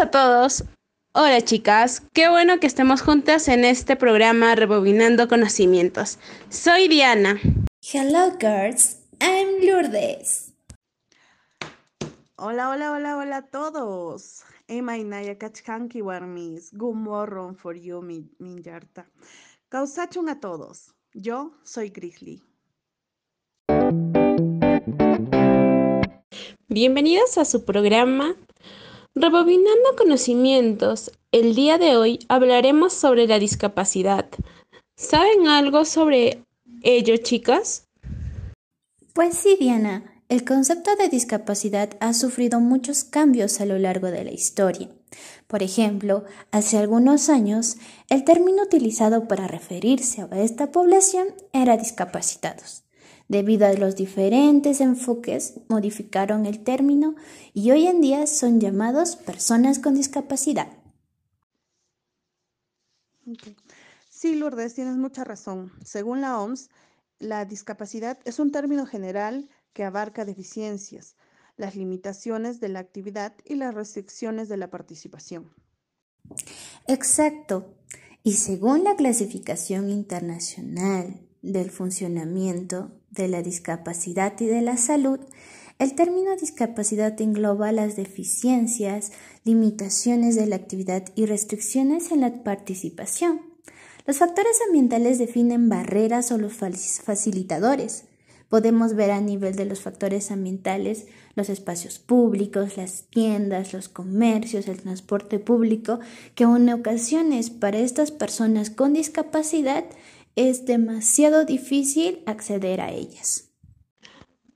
A todos. Hola chicas, qué bueno que estemos juntas en este programa Rebobinando Conocimientos. Soy Diana. Hello girls, I'm Lourdes. Hola, hola, hola, hola a todos. Emainaya kachkanki warmis, gumorron for you mi minyarta. Causachun a todos. Yo soy Grizzly. Bienvenidos a su programa Rebobinando conocimientos. El día de hoy hablaremos sobre la discapacidad. ¿Saben algo sobre ello, chicas? Pues sí, Diana. El concepto de discapacidad ha sufrido muchos cambios a lo largo de la historia. Por ejemplo, hace algunos años, el término utilizado para referirse a esta población era discapacitados. Debido a los diferentes enfoques, modificaron el término y hoy en día son llamados personas con discapacidad. Sí, Lourdes, tienes mucha razón. Según la OMS, la discapacidad es un término general que abarca deficiencias, las limitaciones de la actividad y las restricciones de la participación. Exacto. Y según la clasificación internacional del funcionamiento de la discapacidad y de la salud, el término discapacidad engloba las deficiencias, limitaciones de la actividad y restricciones en la participación. Los factores ambientales definen barreras o los facilitadores, Podemos ver a nivel de los factores ambientales los espacios públicos, las tiendas, los comercios, el transporte público, que en ocasiones para estas personas con discapacidad es demasiado difícil acceder a ellas.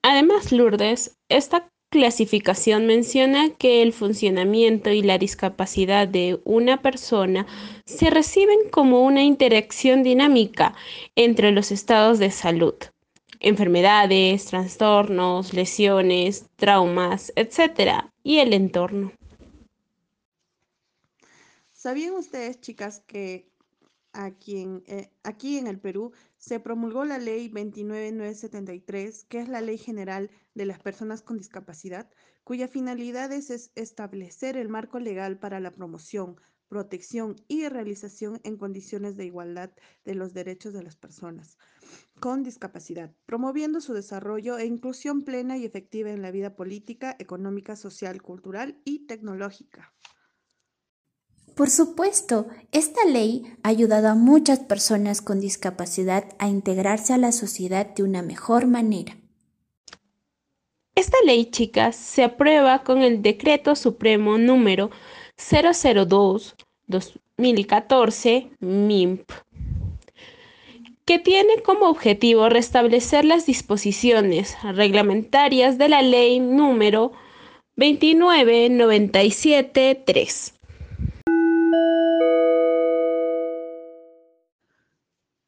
Además, Lourdes, esta clasificación menciona que el funcionamiento y la discapacidad de una persona se reciben como una interacción dinámica entre los estados de salud enfermedades, trastornos, lesiones, traumas, etc. y el entorno. ¿Sabían ustedes, chicas, que en, eh, aquí en el Perú se promulgó la ley 29973, que es la ley general de las personas con discapacidad, cuya finalidad es establecer el marco legal para la promoción, protección y realización en condiciones de igualdad de los derechos de las personas con discapacidad, promoviendo su desarrollo e inclusión plena y efectiva en la vida política, económica, social, cultural y tecnológica. Por supuesto, esta ley ha ayudado a muchas personas con discapacidad a integrarse a la sociedad de una mejor manera. Esta ley, chicas, se aprueba con el Decreto Supremo número 002-2014 MIMP que tiene como objetivo restablecer las disposiciones reglamentarias de la ley número 29973.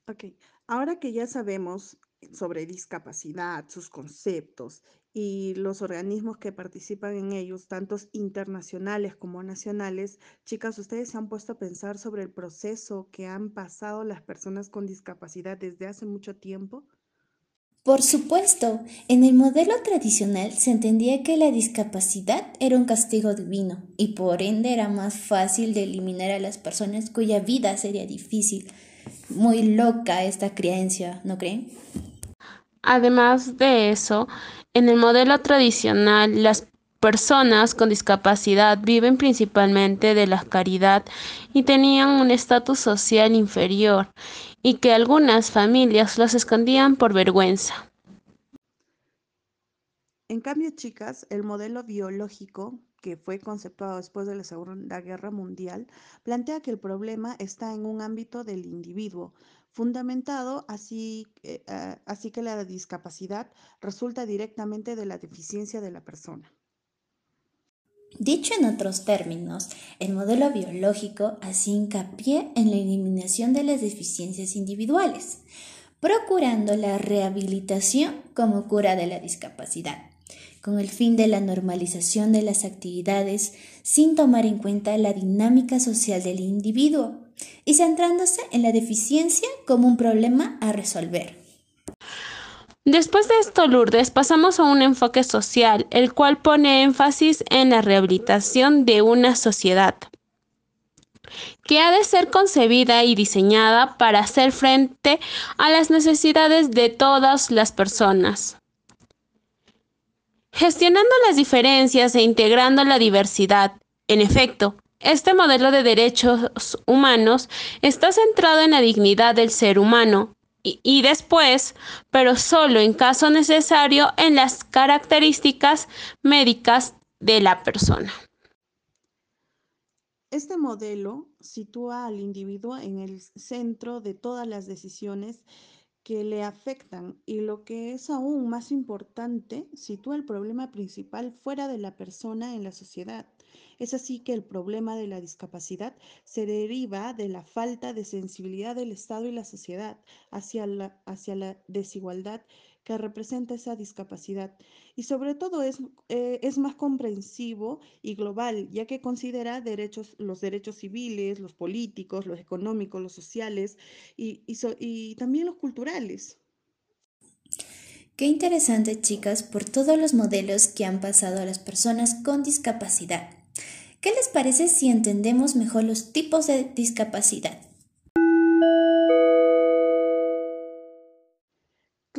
Ok, ahora que ya sabemos sobre discapacidad, sus conceptos y los organismos que participan en ellos, tantos internacionales como nacionales, chicas, ¿ustedes se han puesto a pensar sobre el proceso que han pasado las personas con discapacidad desde hace mucho tiempo? Por supuesto, en el modelo tradicional se entendía que la discapacidad era un castigo divino y por ende era más fácil de eliminar a las personas cuya vida sería difícil. Muy loca esta creencia, ¿no creen? Además de eso, en el modelo tradicional, las personas con discapacidad viven principalmente de la caridad y tenían un estatus social inferior y que algunas familias los escondían por vergüenza. En cambio, chicas, el modelo biológico que fue conceptuado después de la Segunda Guerra Mundial, plantea que el problema está en un ámbito del individuo, fundamentado así, eh, ah, así que la discapacidad resulta directamente de la deficiencia de la persona. Dicho en otros términos, el modelo biológico hace hincapié en la eliminación de las deficiencias individuales, procurando la rehabilitación como cura de la discapacidad con el fin de la normalización de las actividades sin tomar en cuenta la dinámica social del individuo. y centrándose en la deficiencia como un problema a resolver. Después de esto, Lourdes, pasamos a un enfoque social, el cual pone énfasis en la rehabilitación de una sociedad que ha de ser concebida y diseñada para hacer frente a las necesidades de todas las personas. Gestionando las diferencias e integrando la diversidad. En efecto, este modelo de derechos humanos está centrado en la dignidad del ser humano y, después, pero solo en caso necesario, en las características médicas de la persona. Este modelo sitúa al individuo en el centro de todas las decisiones que le afectan y lo que es aún más importante, sitúa el problema principal fuera de la persona en la sociedad. Es así que el problema de la discapacidad se deriva de la falta de sensibilidad del Estado y la sociedad hacia la, hacia la desigualdad que representa esa discapacidad. Y sobre todo es, eh, es más comprensivo y global, ya que considera derechos, los derechos civiles, los políticos, los económicos, los sociales y, y también los culturales. Qué interesante, chicas, por todos los modelos que han pasado a las personas con discapacidad. ¿Qué les parece si entendemos mejor los tipos de discapacidad?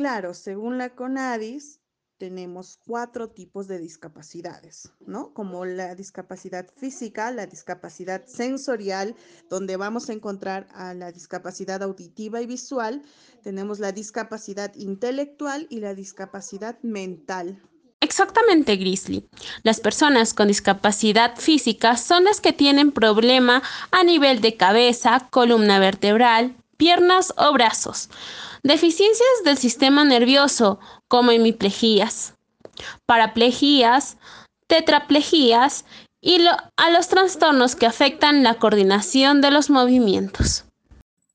Claro, según la CONADIS, tenemos cuatro tipos de discapacidades, ¿no? Como la discapacidad física, la discapacidad sensorial, donde vamos a encontrar a la discapacidad auditiva y visual, tenemos la discapacidad intelectual y la discapacidad mental. Exactamente, Grizzly. Las personas con discapacidad física son las que tienen problema a nivel de cabeza, columna vertebral, piernas o brazos. Deficiencias del sistema nervioso, como hemiplejías, paraplejías, tetraplejías y a los trastornos que afectan la coordinación de los movimientos.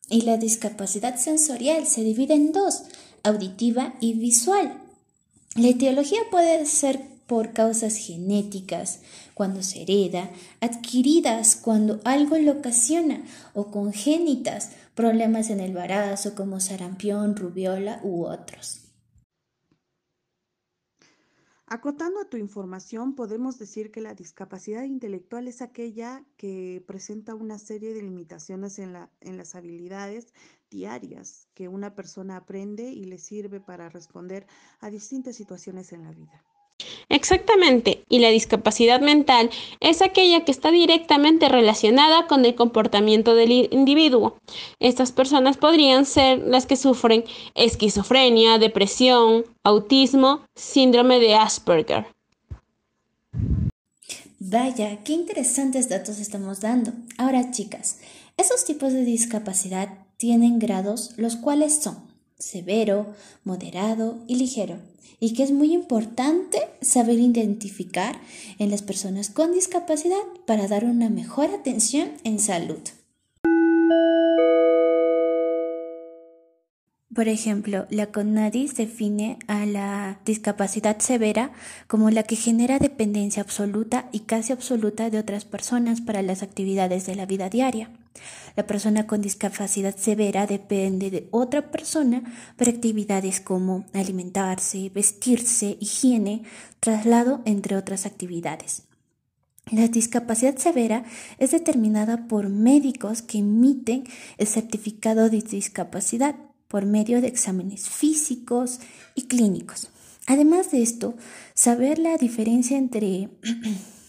Y la discapacidad sensorial se divide en dos, auditiva y visual. La etiología puede ser por causas genéticas, cuando se hereda, adquiridas cuando algo lo ocasiona, o congénitas, problemas en el embarazo como sarampión, rubiola u otros. Acotando a tu información, podemos decir que la discapacidad intelectual es aquella que presenta una serie de limitaciones en, en las habilidades diarias que una persona aprende y le sirve para responder a distintas situaciones en la vida. Exactamente, y la discapacidad mental es aquella que está directamente relacionada con el comportamiento del individuo. Estas personas podrían ser las que sufren esquizofrenia, depresión, autismo, síndrome de Asperger. Vaya, qué interesantes datos estamos dando. Ahora, chicas, esos tipos de discapacidad tienen grados, los cuales son severo, moderado y ligero y que es muy importante saber identificar en las personas con discapacidad para dar una mejor atención en salud. Por ejemplo, la CONADIS define a la discapacidad severa como la que genera dependencia absoluta y casi absoluta de otras personas para las actividades de la vida diaria. La persona con discapacidad severa depende de otra persona para actividades como alimentarse, vestirse, higiene, traslado, entre otras actividades. La discapacidad severa es determinada por médicos que emiten el certificado de discapacidad por medio de exámenes físicos y clínicos. Además de esto, saber la diferencia entre,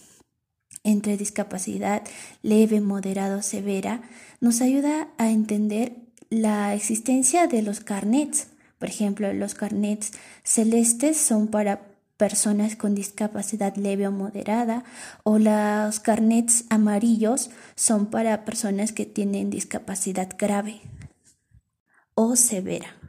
entre discapacidad leve, moderado, severa nos ayuda a entender la existencia de los carnets. Por ejemplo, los carnets celestes son para personas con discapacidad leve o moderada o los carnets amarillos son para personas que tienen discapacidad grave o severa.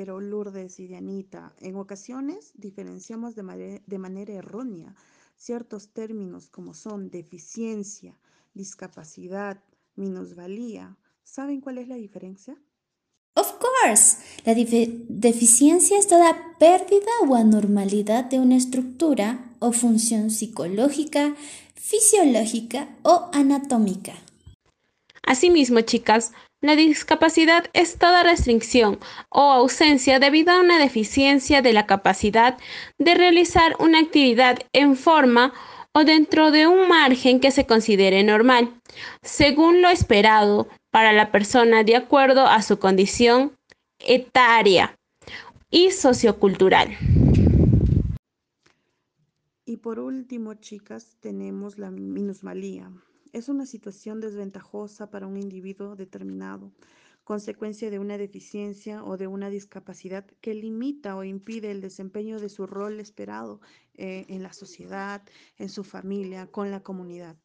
Pero Lourdes y Dianita, en ocasiones diferenciamos de, de manera errónea ciertos términos como son deficiencia, discapacidad, minusvalía. ¿Saben cuál es la diferencia? Of course. La deficiencia es toda pérdida o anormalidad de una estructura o función psicológica, fisiológica o anatómica. Asimismo, chicas, la discapacidad es toda restricción o ausencia debido a una deficiencia de la capacidad de realizar una actividad en forma o dentro de un margen que se considere normal, según lo esperado para la persona de acuerdo a su condición etaria y sociocultural. Y por último, chicas, tenemos la minusmalía. Es una situación desventajosa para un individuo determinado, consecuencia de una deficiencia o de una discapacidad que limita o impide el desempeño de su rol esperado eh, en la sociedad, en su familia, con la comunidad.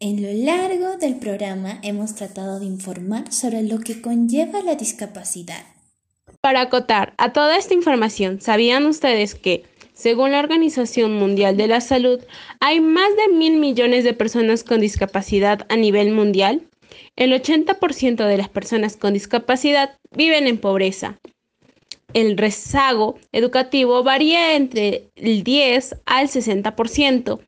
En lo largo del programa hemos tratado de informar sobre lo que conlleva la discapacidad. Para acotar a toda esta información, ¿sabían ustedes que, según la Organización Mundial de la Salud, hay más de mil millones de personas con discapacidad a nivel mundial? El 80% de las personas con discapacidad viven en pobreza. El rezago educativo varía entre el 10 al 60%.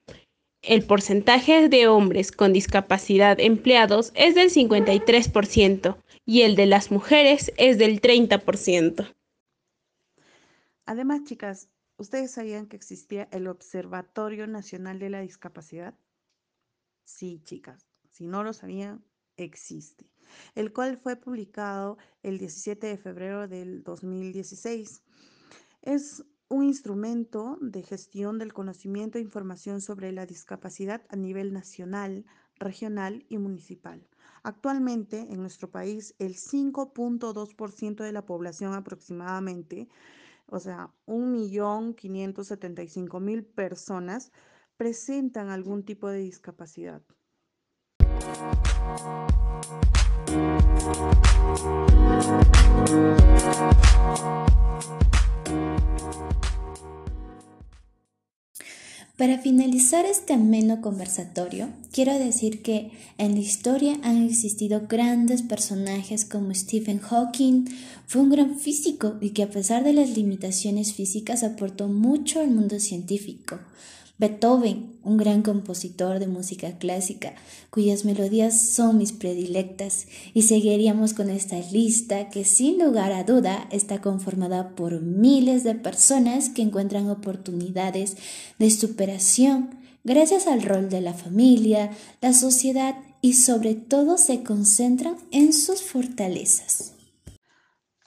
El porcentaje de hombres con discapacidad empleados es del 53% y el de las mujeres es del 30%. Además, chicas, ¿ustedes sabían que existía el Observatorio Nacional de la Discapacidad? Sí, chicas, si no lo sabían, existe, el cual fue publicado el 17 de febrero del 2016. Es un instrumento de gestión del conocimiento e información sobre la discapacidad a nivel nacional, regional y municipal. Actualmente en nuestro país el 5.2% de la población aproximadamente, o sea, 1.575.000 personas, presentan algún tipo de discapacidad. Para finalizar este ameno conversatorio, quiero decir que en la historia han existido grandes personajes como Stephen Hawking, fue un gran físico y que a pesar de las limitaciones físicas aportó mucho al mundo científico. Beethoven, un gran compositor de música clásica, cuyas melodías son mis predilectas, y seguiríamos con esta lista que sin lugar a duda está conformada por miles de personas que encuentran oportunidades de superación gracias al rol de la familia, la sociedad y sobre todo se concentran en sus fortalezas.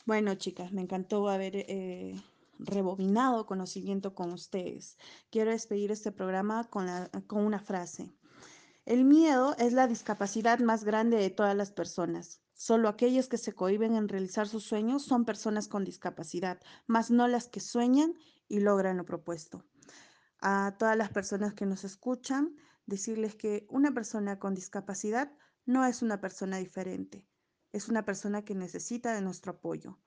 Bueno, chicas, me encantó haber eh, rebobinado conocimiento con ustedes. Quiero despedir este programa con, una frase. El miedo es la discapacidad más grande de todas las personas. Solo aquellos que se cohiben en realizar sus sueños son personas con discapacidad, más no las que sueñan y logran lo propuesto. A todas las personas que nos escuchan, decirles que una persona con discapacidad no es una persona diferente, es una persona que necesita de nuestro apoyo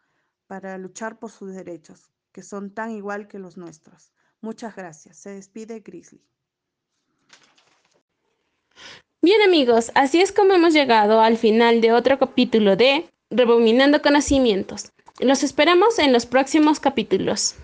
para luchar por sus derechos que son tan igual que los nuestros. Muchas gracias. Se despide Grizzly. Bien amigos, así es como hemos llegado al final de otro capítulo de Rebobinando Conocimientos. Los esperamos en los próximos capítulos.